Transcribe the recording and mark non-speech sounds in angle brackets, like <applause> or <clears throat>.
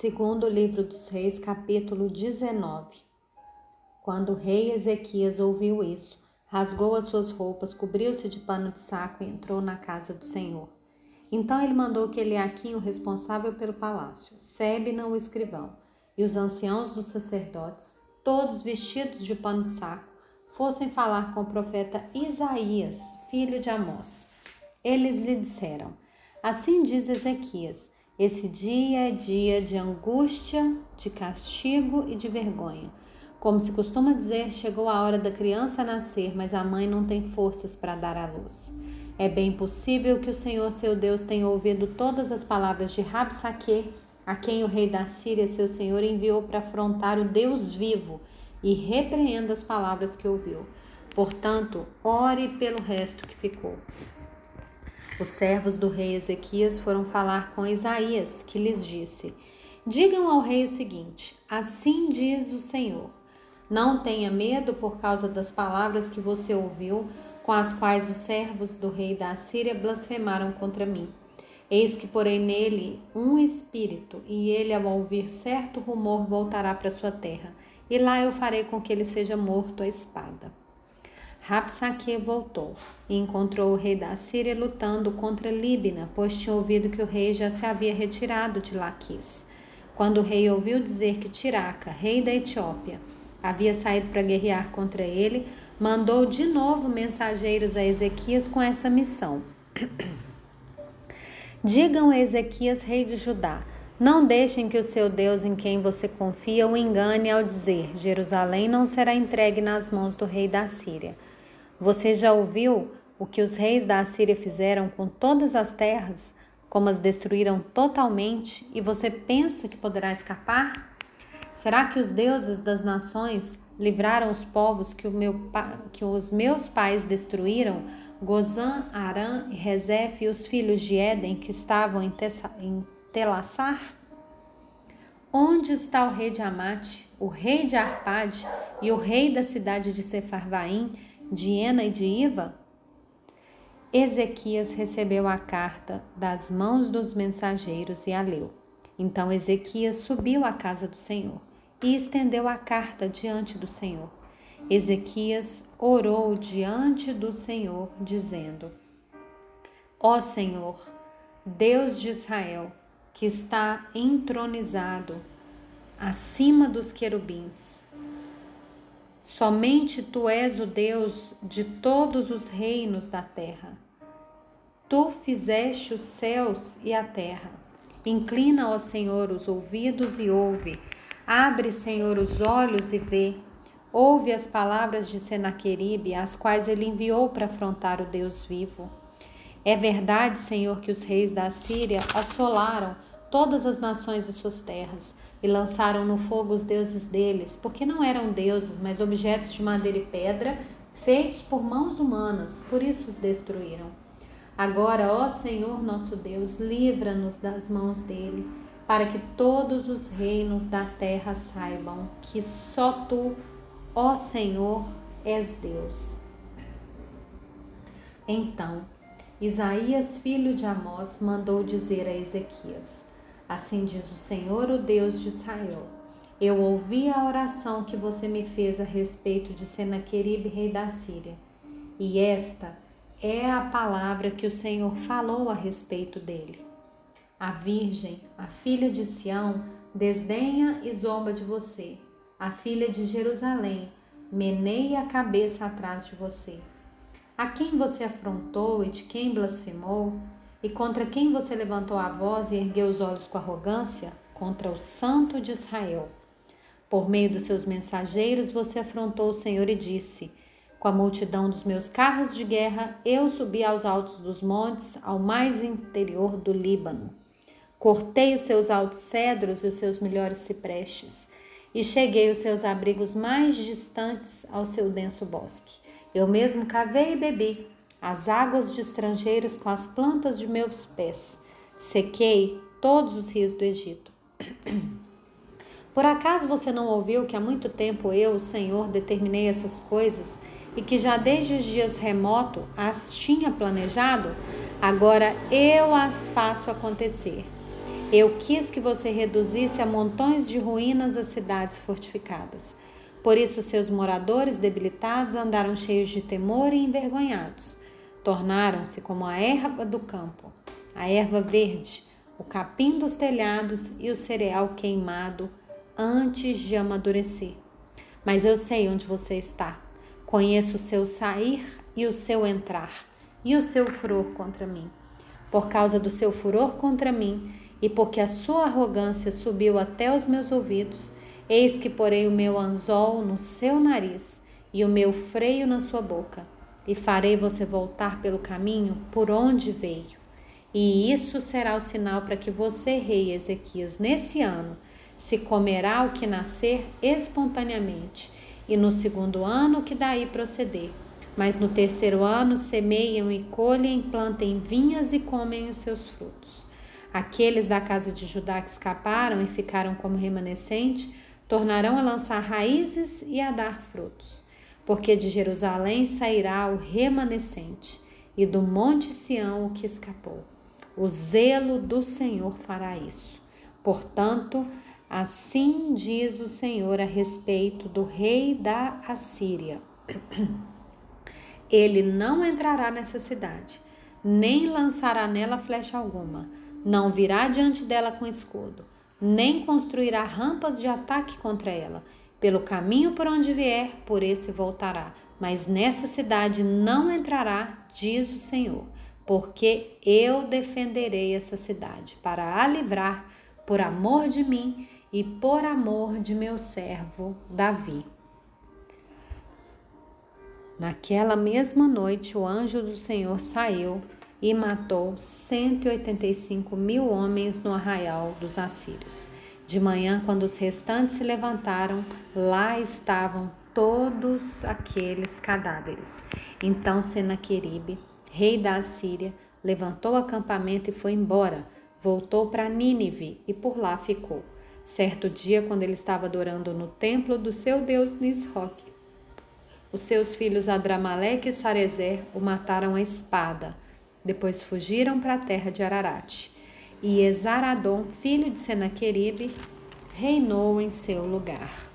Segundo livro dos Reis, capítulo 19. Quando o rei Ezequias ouviu isso, rasgou as suas roupas, cobriu-se de pano de saco e entrou na casa do Senhor. Então ele mandou que Eliaquim, o responsável pelo palácio, Sebna, o escrivão, e os anciãos dos sacerdotes, todos vestidos de pano de saco, fossem falar com o profeta Isaías, filho de Amós. Eles lhe disseram: Assim diz Ezequias: Esse dia é dia de angústia, de castigo e de vergonha. Como se costuma dizer, chegou a hora da criança nascer, mas a mãe não tem forças para dar à luz. É bem possível que o Senhor seu Deus tenha ouvido todas as palavras de Rabsaque, a quem o rei da Síria, seu senhor, enviou para afrontar o Deus vivo, e repreenda as palavras que ouviu. Portanto, ore pelo resto que ficou. Os servos do rei Ezequias foram falar com Isaías, que lhes disse: Digam ao rei o seguinte: Assim diz o Senhor: Não tenha medo por causa das palavras que você ouviu, com as quais os servos do rei da Assíria blasfemaram contra mim. Eis que porei nele um espírito, e ele, ao ouvir certo rumor, voltará para sua terra, e lá eu farei com que ele seja morto à espada. Rapsaque voltou e encontrou o rei da Síria lutando contra Líbina, pois tinha ouvido que o rei já se havia retirado de Laquis. Quando o rei ouviu dizer que Tiraca, rei da Etiópia, havia saído para guerrear contra ele, mandou de novo mensageiros a Ezequias com essa missão. <clears throat> Digam a Ezequias, rei de Judá: Não deixem que o seu Deus em quem você confia o engane ao dizer: Jerusalém não será entregue nas mãos do rei da Síria. Você já ouviu o que os reis da Assíria fizeram com todas as terras, como as destruíram totalmente, e você pensa que poderá escapar? Será que os deuses das nações livraram os povos que, meu, que os meus pais destruíram? Gozã, Arã e Rezef e os filhos de Éden que estavam em, em Telassar? Onde está o rei de Amate, o rei de Arpade e o rei da cidade de Sefarvaim, de Ena e de Iva? Ezequias recebeu a carta das mãos dos mensageiros e a leu. Então Ezequias subiu à casa do Senhor e estendeu a carta diante do Senhor. Ezequias orou diante do Senhor, dizendo: Ó Senhor, Deus de Israel, que está entronizado acima dos querubins, Somente tu és o Deus de todos os reinos da terra. Tu fizeste os céus e a terra. Inclina, ó Senhor, os ouvidos e ouve. Abre, Senhor, os olhos e vê. Ouve as palavras de Senaqueribe, as quais ele enviou para afrontar o Deus vivo. É verdade, Senhor, que os reis da Síria assolaram todas as nações e suas terras e lançaram no fogo os deuses deles, porque não eram deuses, mas objetos de madeira e pedra, feitos por mãos humanas, por isso os destruíram. Agora, ó Senhor nosso Deus, livra-nos das mãos dele, para que todos os reinos da terra saibam que só tu, ó Senhor, és Deus. Então, Isaías, filho de Amós, mandou dizer a Ezequias: Assim diz o Senhor, o Deus de Israel. Eu ouvi a oração que você me fez a respeito de Senaqueribe, rei da Síria. E esta é a palavra que o Senhor falou a respeito dele. A virgem, a filha de Sião, desdenha e zomba de você. A filha de Jerusalém meneia a cabeça atrás de você. A quem você afrontou e de quem blasfemou, e contra quem você levantou a voz e ergueu os olhos com arrogância? Contra o Santo de Israel. Por meio dos seus mensageiros você afrontou o Senhor e disse: Com a multidão dos meus carros de guerra, eu subi aos altos dos montes, ao mais interior do Líbano. Cortei os seus altos cedros e os seus melhores ciprestes, e cheguei os seus abrigos mais distantes ao seu denso bosque. Eu mesmo cavei e bebi as águas de estrangeiros com as plantas de meus pés. Sequei todos os rios do Egito. <clears throat> Por acaso você não ouviu que há muito tempo eu, o Senhor, determinei essas coisas e que já desde os dias remotos as tinha planejado? Agora eu as faço acontecer. Eu quis que você reduzisse a montões de ruínas as cidades fortificadas. Por isso, seus moradores debilitados andaram cheios de temor e envergonhados. Tornaram-se como a erva do campo, a erva verde, o capim dos telhados e o cereal queimado antes de amadurecer. Mas eu sei onde você está. Conheço o seu sair e o seu entrar, e o seu furor contra mim. Por causa do seu furor contra mim, e porque a sua arrogância subiu até os meus ouvidos, eis que porei o meu anzol no seu nariz e o meu freio na sua boca, e farei você voltar pelo caminho por onde veio. E isso será o sinal para que você, rei Ezequias, nesse ano, se comerá o que nascer espontaneamente, e no segundo ano o que daí proceder. Mas no terceiro ano semeiam e colhem, plantem vinhas e comem os seus frutos. Aqueles da casa de Judá que escaparam e ficaram como remanescente, tornarão a lançar raízes e a dar frutos. Porque de Jerusalém sairá o remanescente, e do monte Sião o que escapou. O zelo do Senhor fará isso. Portanto, assim diz o Senhor a respeito do rei da Assíria. <clears throat> Ele não entrará nessa cidade, nem lançará nela flecha alguma não virá diante dela com escudo, nem construirá rampas de ataque contra ela. Pelo caminho por onde vier, por esse voltará. Mas nessa cidade não entrará, diz o Senhor, porque eu defenderei essa cidade para a livrar por amor de mim e por amor de meu servo Davi. Naquela mesma noite, o anjo do Senhor saiu e matou 185 mil homens no arraial dos assírios. De manhã, quando os restantes se levantaram, lá estavam todos aqueles cadáveres. Então Senaqueribe, rei da Assíria, levantou o acampamento e foi embora. Voltou para Nínive e por lá ficou. Certo dia, quando ele estava adorando no templo do seu deus Nisroque, os seus filhos Adramaleque e Sarezer o mataram à espada. Depois fugiram para a terra de Ararat. E Esaradom, filho de Senaqueribe, reinou em seu lugar.